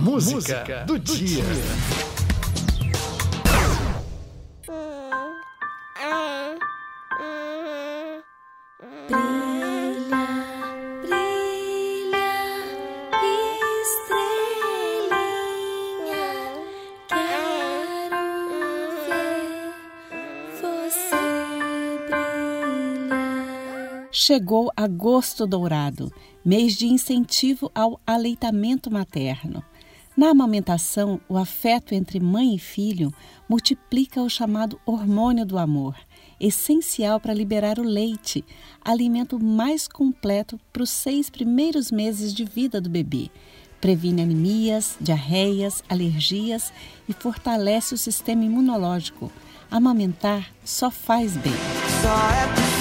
Música, Música do, do, dia. Brilha, brilha, estrelinha, quero ver você brilhar. Chegou agosto dourado, mês de incentivo ao aleitamento materno. Na amamentação, o afeto entre mãe e filho multiplica o chamado hormônio do amor, essencial para liberar o leite, alimento mais completo para os seis primeiros meses de vida do bebê. Previne anemias, diarreias, alergias e fortalece o sistema imunológico. Amamentar só faz bem. Só é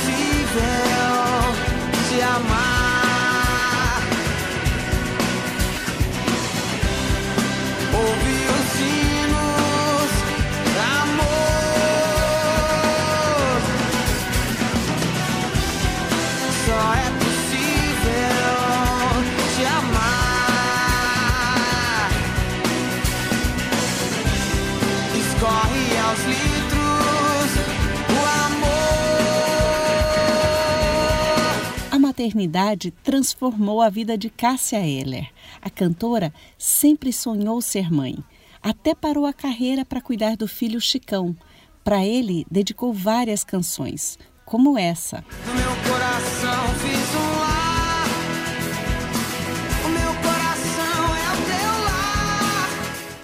maternidade transformou a vida de Cássia Eller. A cantora sempre sonhou ser mãe. Até parou a carreira para cuidar do filho Chicão. Para ele, dedicou várias canções, como essa. No meu coração fiz um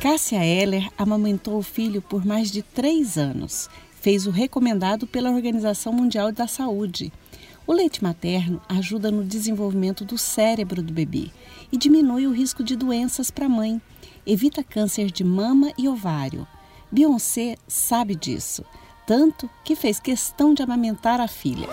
Cássia Eller amamentou o filho por mais de três anos. Fez o recomendado pela Organização Mundial da Saúde. O leite materno ajuda no desenvolvimento do cérebro do bebê e diminui o risco de doenças para a mãe. Evita câncer de mama e ovário. Beyoncé sabe disso, tanto que fez questão de amamentar a filha.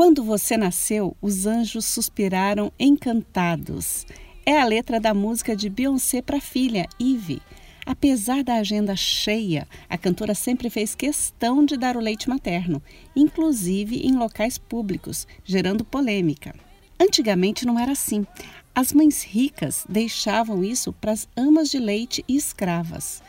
Quando você nasceu, os anjos suspiraram encantados. É a letra da música de Beyoncé para a filha, Eve. Apesar da agenda cheia, a cantora sempre fez questão de dar o leite materno, inclusive em locais públicos, gerando polêmica. Antigamente não era assim. As mães ricas deixavam isso para as amas de leite e escravas.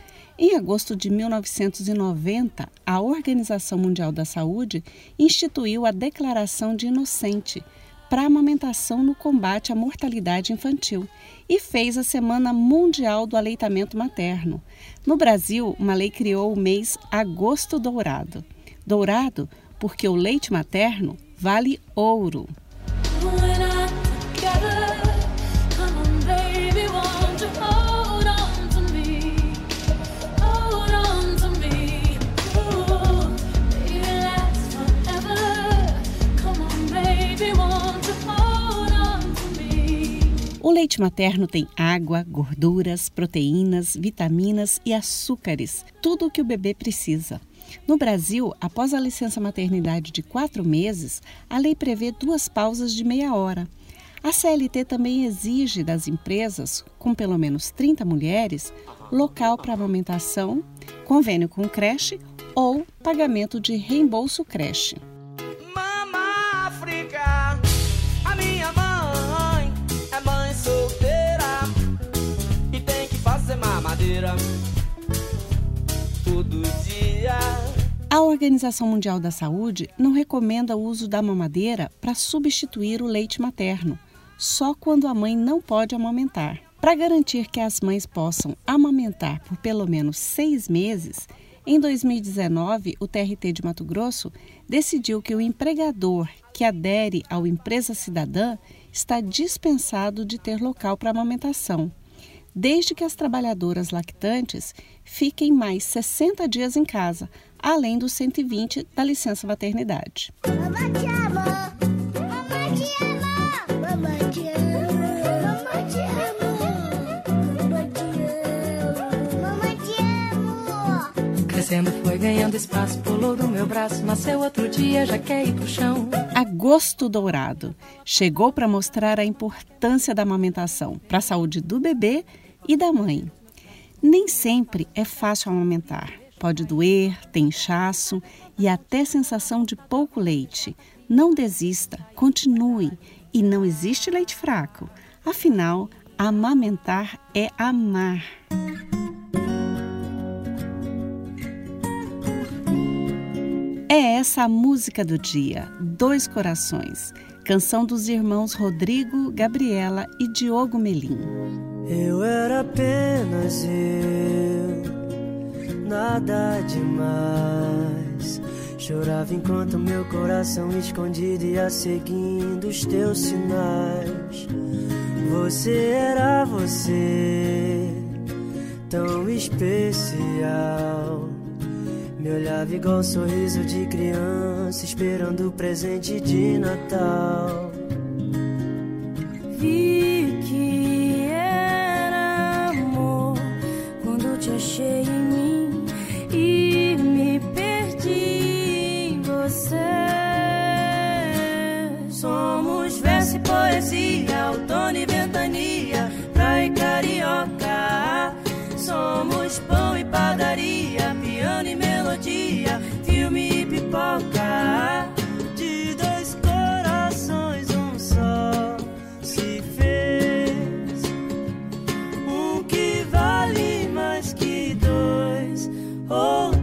Em agosto de 1990, a Organização Mundial da Saúde instituiu a Declaração de Inocente para a amamentação no combate à mortalidade infantil e fez a Semana Mundial do Aleitamento Materno. No Brasil, uma lei criou o mês Agosto Dourado. Dourado porque o leite materno vale ouro. Leite materno tem água, gorduras, proteínas, vitaminas e açúcares, tudo o que o bebê precisa. No Brasil, após a licença maternidade de quatro meses, a lei prevê duas pausas de meia hora. A CLT também exige das empresas, com pelo menos 30 mulheres, local para amamentação, convênio com creche ou pagamento de reembolso creche. Todo dia. A Organização Mundial da Saúde não recomenda o uso da mamadeira para substituir o leite materno, só quando a mãe não pode amamentar. Para garantir que as mães possam amamentar por pelo menos seis meses, em 2019, o TRT de Mato Grosso decidiu que o empregador que adere ao Empresa Cidadã está dispensado de ter local para amamentação desde que as trabalhadoras lactantes fiquem mais 60 dias em casa, além dos 120 da licença maternidade. Mamãe te ama! Mamãe te ama! Mamãe te ama! Mamãe te ama! Mamãe te ama! Mamãe te ama! Crescendo foi ganhando espaço, pulou do meu braço, nasceu outro dia, já quer ir pro chão. Agosto Dourado chegou para mostrar a importância da amamentação para a saúde do bebê e da mãe. Nem sempre é fácil amamentar. Pode doer, tem inchaço e até sensação de pouco leite. Não desista, continue. E não existe leite fraco. Afinal, amamentar é amar. É essa a música do dia, Dois Corações, canção dos irmãos Rodrigo, Gabriela e Diogo Melim. Eu era apenas eu, nada demais. Chorava enquanto meu coração escondido ia seguindo os teus sinais. Você era você, tão especial. Me olhava igual um sorriso de criança, esperando o presente de Natal. Vi ou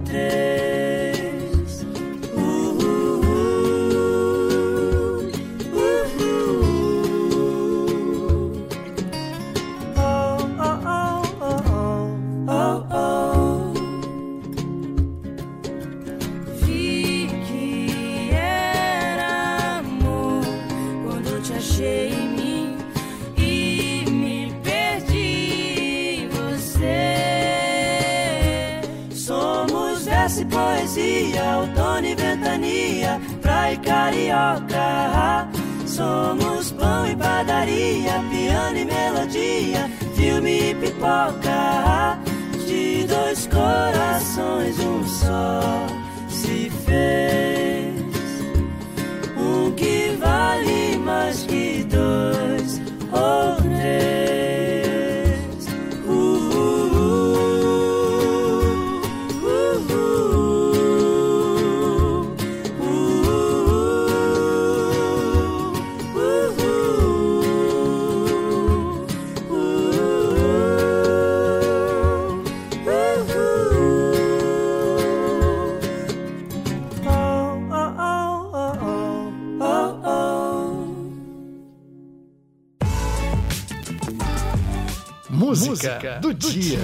Somos verso e poesia, outono e ventania, praia e carioca. Somos pão e padaria, piano e melodia, filme e pipoca. De dois corações, um só se fez. Música do dia.